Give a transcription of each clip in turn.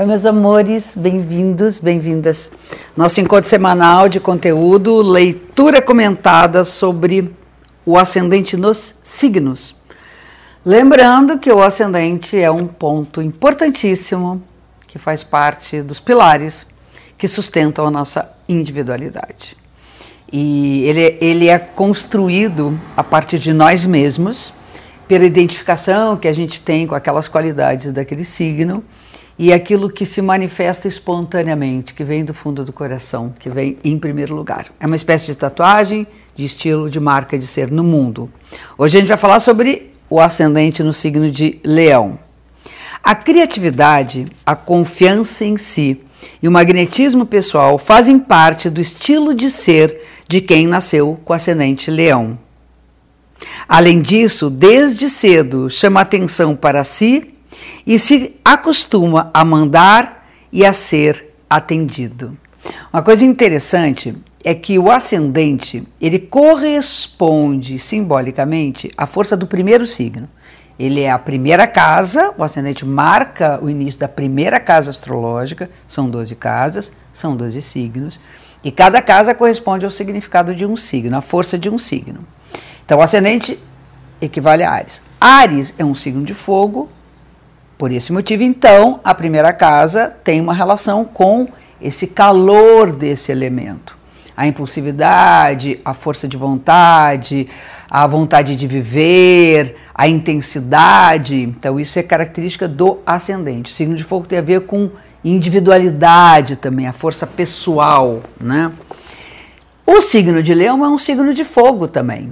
Oi, meus amores, bem-vindos, bem-vindas. Nosso encontro semanal de conteúdo, leitura comentada sobre o ascendente nos signos. Lembrando que o ascendente é um ponto importantíssimo que faz parte dos pilares que sustentam a nossa individualidade. E ele, ele é construído a partir de nós mesmos, pela identificação que a gente tem com aquelas qualidades daquele signo e aquilo que se manifesta espontaneamente, que vem do fundo do coração, que vem em primeiro lugar. É uma espécie de tatuagem, de estilo, de marca de ser no mundo. Hoje a gente vai falar sobre o ascendente no signo de Leão. A criatividade, a confiança em si e o magnetismo pessoal fazem parte do estilo de ser de quem nasceu com ascendente Leão. Além disso, desde cedo chama atenção para si e se acostuma a mandar e a ser atendido. Uma coisa interessante é que o ascendente ele corresponde simbolicamente à força do primeiro signo. Ele é a primeira casa, o ascendente marca o início da primeira casa astrológica, são 12 casas, são 12 signos, e cada casa corresponde ao significado de um signo, a força de um signo. Então, o ascendente equivale a Ares. Ares é um signo de fogo, por esse motivo, então, a primeira casa tem uma relação com esse calor desse elemento. A impulsividade, a força de vontade, a vontade de viver, a intensidade. Então, isso é característica do ascendente. O signo de fogo tem a ver com individualidade também, a força pessoal, né? O signo de leão é um signo de fogo também.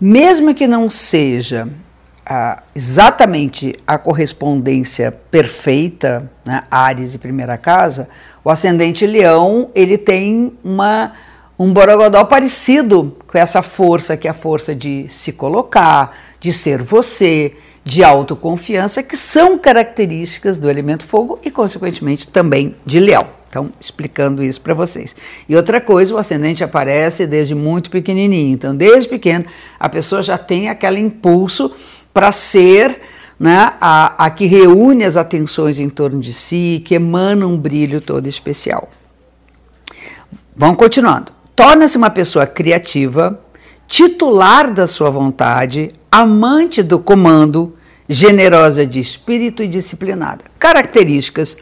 Mesmo que não seja a, exatamente a correspondência perfeita, né, Ares e primeira casa, o ascendente leão ele tem uma, um borogodó parecido com essa força, que é a força de se colocar, de ser você, de autoconfiança, que são características do elemento fogo e, consequentemente, também de leão. Então, explicando isso para vocês. E outra coisa, o ascendente aparece desde muito pequenininho. Então, desde pequeno, a pessoa já tem aquele impulso para ser né, a, a que reúne as atenções em torno de si, que emana um brilho todo especial. Vamos continuando. Torna-se uma pessoa criativa, titular da sua vontade, amante do comando, generosa de espírito e disciplinada. Características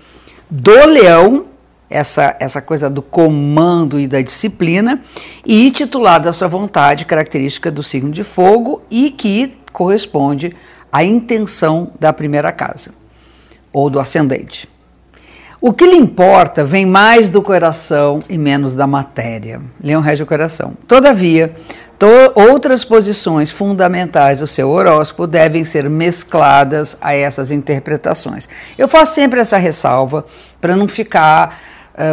do leão, essa, essa coisa do comando e da disciplina, e titular da sua vontade, característica do signo de fogo, e que corresponde à intenção da primeira casa ou do ascendente. O que lhe importa vem mais do coração e menos da matéria. Leão rege o coração. Todavia, to outras posições fundamentais do seu horóscopo devem ser mescladas a essas interpretações. Eu faço sempre essa ressalva para não ficar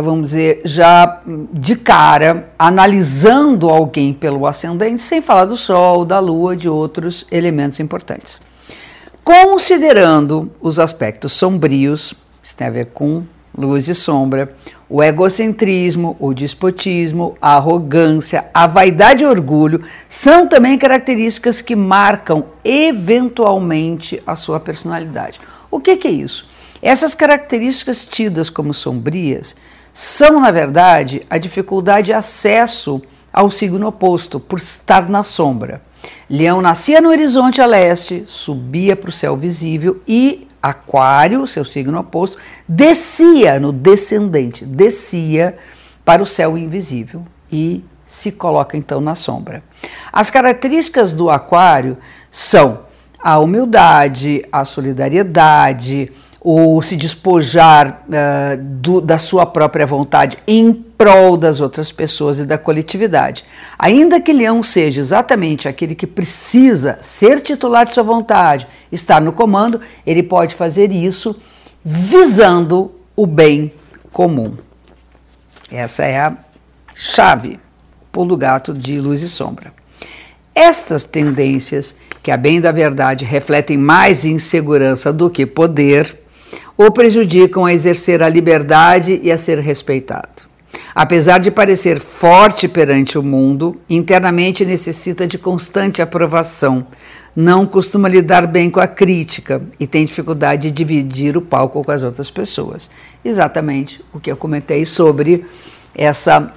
vamos dizer, já de cara, analisando alguém pelo ascendente, sem falar do Sol, da Lua, de outros elementos importantes. Considerando os aspectos sombrios, isso tem a ver com luz e sombra, o egocentrismo, o despotismo, a arrogância, a vaidade e orgulho são também características que marcam eventualmente a sua personalidade. O que, que é isso? Essas características tidas como sombrias são, na verdade, a dificuldade de acesso ao signo oposto, por estar na sombra. Leão nascia no horizonte a leste, subia para o céu visível e Aquário, seu signo oposto, descia no descendente, descia para o céu invisível e se coloca então na sombra. As características do Aquário são a humildade, a solidariedade, ou se despojar uh, do, da sua própria vontade em prol das outras pessoas e da coletividade. Ainda que Leão seja exatamente aquele que precisa ser titular de sua vontade, estar no comando, ele pode fazer isso visando o bem comum. Essa é a chave, pulo do gato de luz e sombra. Estas tendências, que a bem da verdade refletem mais insegurança do que poder, ou prejudicam a exercer a liberdade e a ser respeitado. Apesar de parecer forte perante o mundo, internamente necessita de constante aprovação. Não costuma lidar bem com a crítica e tem dificuldade de dividir o palco com as outras pessoas. Exatamente o que eu comentei sobre essa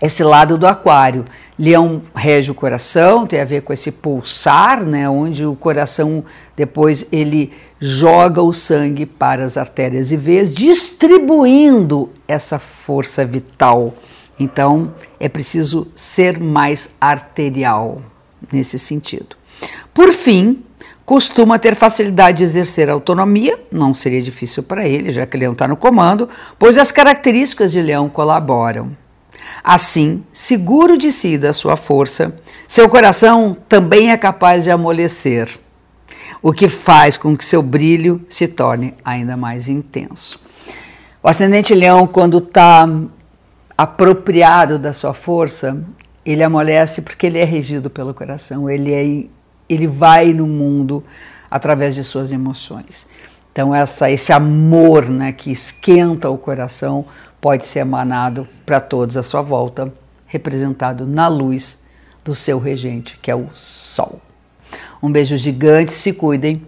esse lado do aquário. Leão rege o coração, tem a ver com esse pulsar, né, onde o coração depois ele joga o sangue para as artérias e veias, distribuindo essa força vital. Então, é preciso ser mais arterial nesse sentido. Por fim, costuma ter facilidade de exercer autonomia, não seria difícil para ele, já que Leão está no comando, pois as características de Leão colaboram. Assim, seguro de si da sua força, seu coração também é capaz de amolecer, o que faz com que seu brilho se torne ainda mais intenso. O ascendente leão, quando está apropriado da sua força, ele amolece porque ele é regido pelo coração, ele, é, ele vai no mundo através de suas emoções. Então, essa, esse amor né, que esquenta o coração pode ser emanado para todos à sua volta, representado na luz do seu regente, que é o Sol. Um beijo gigante, se cuidem